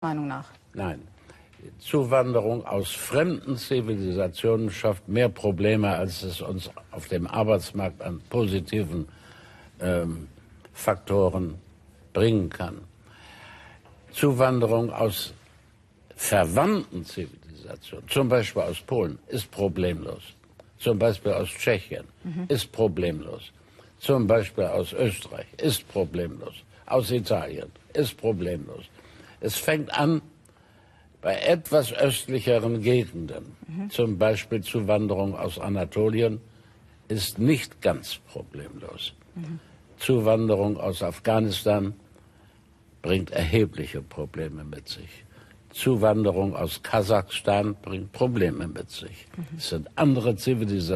Meinung nach? Nein. Zuwanderung aus fremden Zivilisationen schafft mehr Probleme, als es uns auf dem Arbeitsmarkt an positiven ähm, Faktoren bringen kann. Zuwanderung aus verwandten Zivilisationen, zum Beispiel aus Polen, ist problemlos. Zum Beispiel aus Tschechien mhm. ist problemlos. Zum Beispiel aus Österreich ist problemlos. Aus Italien ist problemlos. Es fängt an bei etwas östlicheren Gegenden, mhm. zum Beispiel Zuwanderung aus Anatolien, ist nicht ganz problemlos. Mhm. Zuwanderung aus Afghanistan bringt erhebliche Probleme mit sich. Zuwanderung aus Kasachstan bringt Probleme mit sich. Mhm. Es sind andere Zivilisationen.